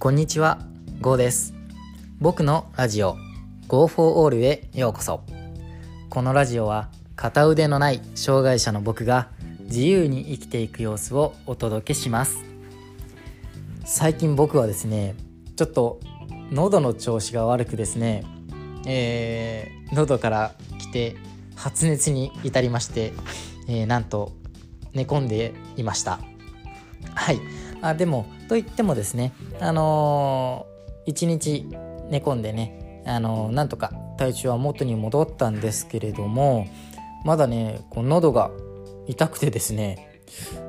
こんにちは、ゴーです。僕のラジオ Go for All へようこそ。このラジオは片腕のない障害者の僕が自由に生きていく様子をお届けします。最近僕はですね、ちょっと喉の調子が悪くですね、えー喉から来て発熱に至りまして、えーなんと寝込んでいました。はい。あでも、と言ってもですね、あのー一日寝込んでね、あのーなんとか体調は元に戻ったんですけれども、まだね、こう喉が痛くてですね、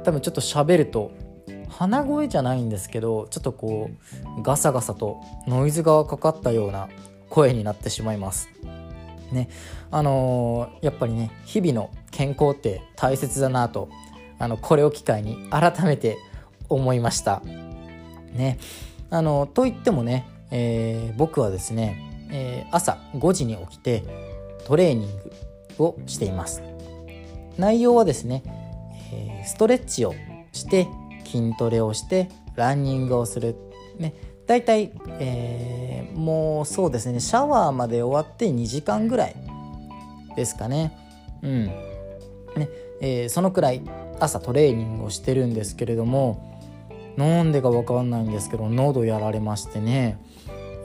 多分ちょっと喋ると、鼻声じゃないんですけど、ちょっとこう、ガサガサとノイズがかかったような声になってしまいます。ね、あのーやっぱりね日々の健康って大切だなとあのこれを機会に改めて思いました。ね、あのと言ってもね、えー僕はですね、えー朝5時に起きてトレーニングをしています。内容はですね、えーストレッチをして筋トレをしてランニングをする、ね、だいたい、えーもうそうですねシャワーまで終わって2時間ぐらいですかね。うん。ね。えーそのくらい朝トレーニングをしてるんですけれどもなんでかわかんないんですけど喉やられましてね、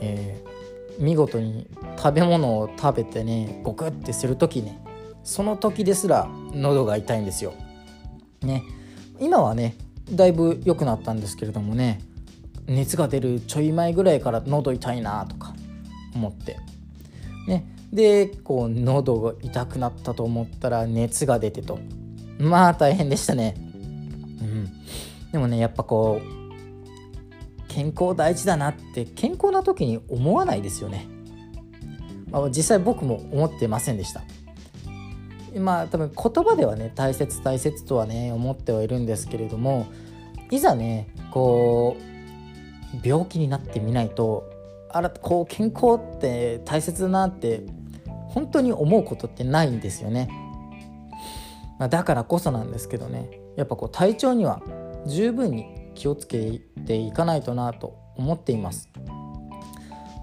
えー見事に食べ物を食べてねゴクってする時ねその時ですら喉が痛いんですよ。ね。今はねだいぶ良くなったんですけれどもね熱が出るちょい前ぐらいから喉痛いなとか思って。ね。でこう喉が痛くなったと思ったら熱が出てと。まあ大変でしたね。うん。でもねやっぱこう健康大事だなって健康な時に思わないですよね、まあ、実際僕も思ってませんでした。まあ多分言葉ではね大切大切とはね思ってはいるんですけれどもいざねこう病気になってみないとあらこう健康って大切だなって本当に思うことってないんですよね、まあ、だからこそなんですけどね。やっぱこう体調には十分に気をつけていかないとなと思っています。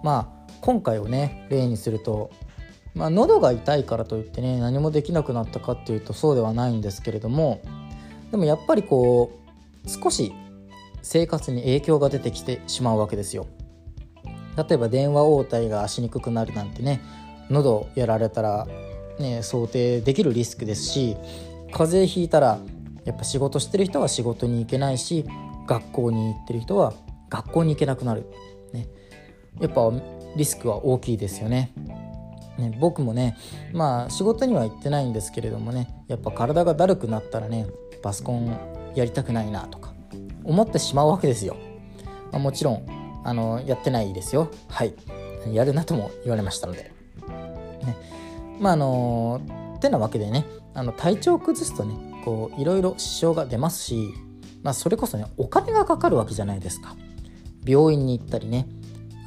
まあ今回をね例にするとまあ、喉が痛いからといってね何もできなくなったかっていうとそうではないんですけれどもでもやっぱりこう少し生活に影響が出てきてしまうわけですよ。例えば電話応対がしにくくなるなんてね喉やられたら、ね、想定できるリスクですし風邪ひいたらやっぱ仕事してる人は仕事に行けないし学校に行ってる人は学校に行けなくなる、ね、やっぱリスクは大きいですよね。ね、僕もねまあ仕事には行ってないんですけれどもねやっぱ体がだるくなったらねパソコンやりたくないなとか思ってしまうわけですよ、まあ、もちろんあのやってないですよ。はい。やるなとも言われましたので。ね。まああのてなわけでねあの体調を崩すとねこういろいろ支障が出ますし、まあ、それこそねお金がかかるわけじゃないですか。病院に行ったりね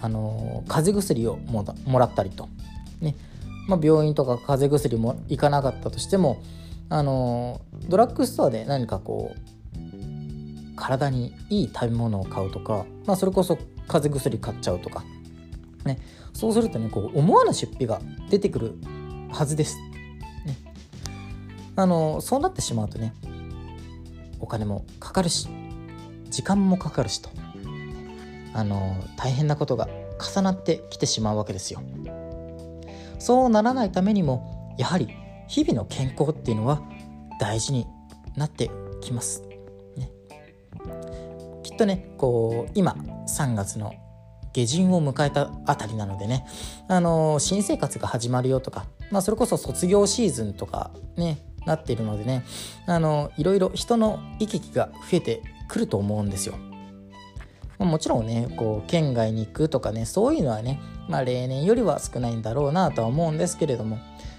あの風邪薬をもらもらったりと。ね。まあ、病院とか風邪薬も行かなかったとしてもあのドラッグストアで何かこう体にいい食べ物を買うとか、まあ、それこそ風邪薬買っちゃうとか、ね、そうするとねこう思わぬ出費が出てくるはずです。あのそうなってしまうとねお金もかかるし時間もかかるしとあの大変なことが重なってきてしまうわけですよ。そうならないためにもやはり日々の健康っていうのは大事になってきます。ね、きっとねこう今3月の下旬を迎えたあたりなのでね、あの新生活が始まるよとか、まあ、それこそ卒業シーズンとかねなっているのでねあのいろいろ人の行き来が増えてくると思うんですよ。もちろんねこう県外に行くとかねそういうのはね、まあ、例年よりは少ないんだろうなとは思うんですけれども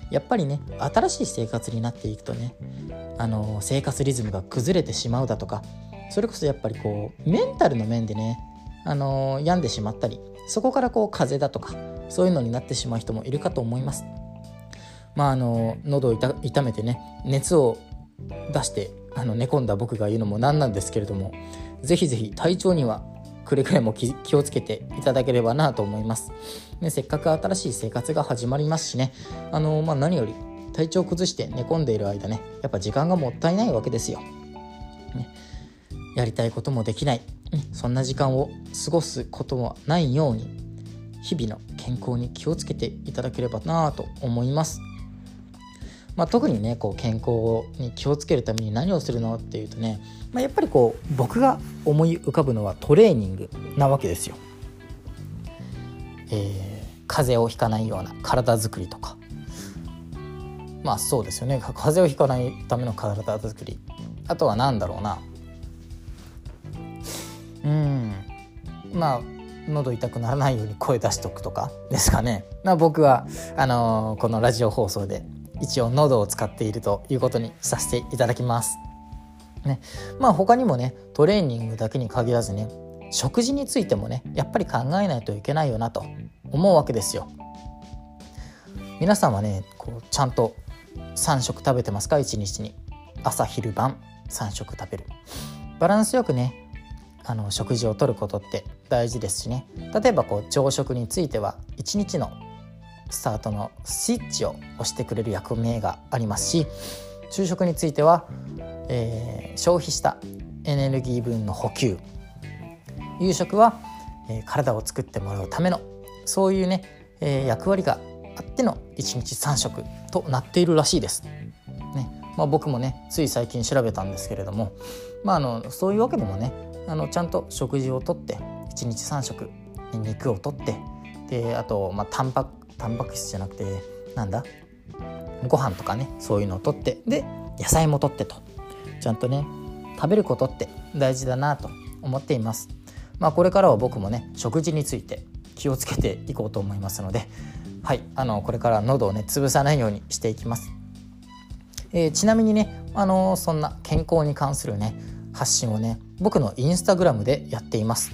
やっぱりね新しい生活になっていくとねあの生活リズムが崩れてしまうだとかそれこそやっぱりこうメンタルの面でねあの病んでしまったりそこからこう風邪だとかそういうのになってしまう人もいるかと思います。まああの喉を痛痛めてね熱を出してあの寝込んだ僕が言うのもなんなんですけれどもぜひぜひ体調にはくれぐれも気をつけていただければなと思います、ね、せっかく新しい生活が始まりますしね。あの、まあ、何より体調崩して寝込んでいる間ねやっぱ時間がもったいないわけですよ、ね、やりたいこともできない、そんな時間を過ごすことはないように日々の健康に気をつけていただければなと思いますまあ、特にねこう健康に気をつけるために何をするのっていうとね、まあ、やっぱりこう僕が思い浮かぶのはトレーニングなわけですよ。えー、風邪をひかないような体づくりとか。まあそうですよね。風邪をひかないための体づくり。あとは何だろうな。うん。まあ喉痛くならないように声出しとくとかですかね、まあ、僕はあのー、このラジオ放送で一応喉を使っているということにさせていただきます。ね、まあ他にもねトレーニングだけに限らずね食事についてもねやっぱり考えないといけないよなと思うわけですよ。皆さんはねこうちゃんと3食食べてますか？1日に。朝昼晩3食食べる。バランスよくねあの食事をとることって大事ですしね。例えばこう朝食については1日のスタートのスイッチを押してくれる役目がありますし昼食については、えー、消費したエネルギー分の補給夕食は、えー、体を作ってもらうためのそういうね、えー、役割があっての1日3食となっているらしいです。ねまあ、僕もねつい最近調べたんですけれども、まあ、あのそういうわけでもねあのちゃんと食事をとって1日3食肉をとってであと、まあ、タンパタンパク質じゃなくてなんだ？ご飯とかねそういうのをとってで野菜もとってと。ちゃんとね食べることって大事だなと思っています。まあこれからは僕もね食事について気をつけていこうと思いますのではいあのこれから喉をね潰さないようにしていきます、えー、ちなみにねあのそんな健康に関するね発信をね僕のインスタグラムでやっています。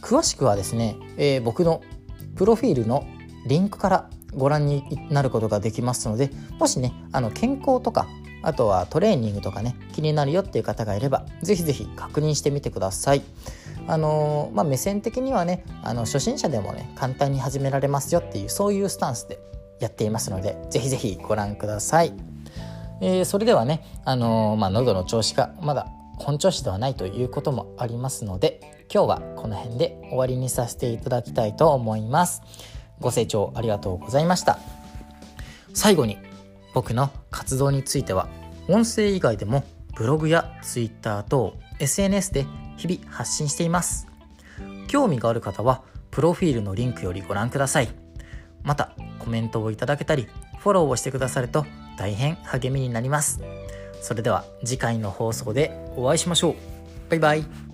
詳しくはですね、えー、僕のプロフィールのリンクからご覧になることができますのでもしねあの健康とかあとはトレーニングとかね気になるよっていう方がいればぜひぜひ確認してみてください。あのー、まあ、目線的にはねあの初心者でもね簡単に始められますよっていうそういうスタンスでやっていますのでぜひぜひご覧ください。えー、それではね、あのー、まあ、喉の調子がまだ本調子ではないということもありますので今日はこの辺で終わりにさせていただきたいと思います。ご清聴ありがとうございました。最後に僕の活動については音声以外でもブログや Twitter 等 SNS で日々発信しています。興味がある方はプロフィールのリンクよりご覧ください。またコメントをいただけたりフォローをしてくださると大変励みになります。それでは次回の放送でお会いしましょう。バイバイ。